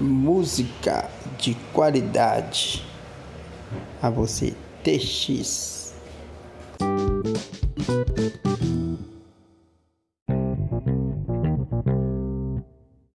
música de qualidade a você, TX.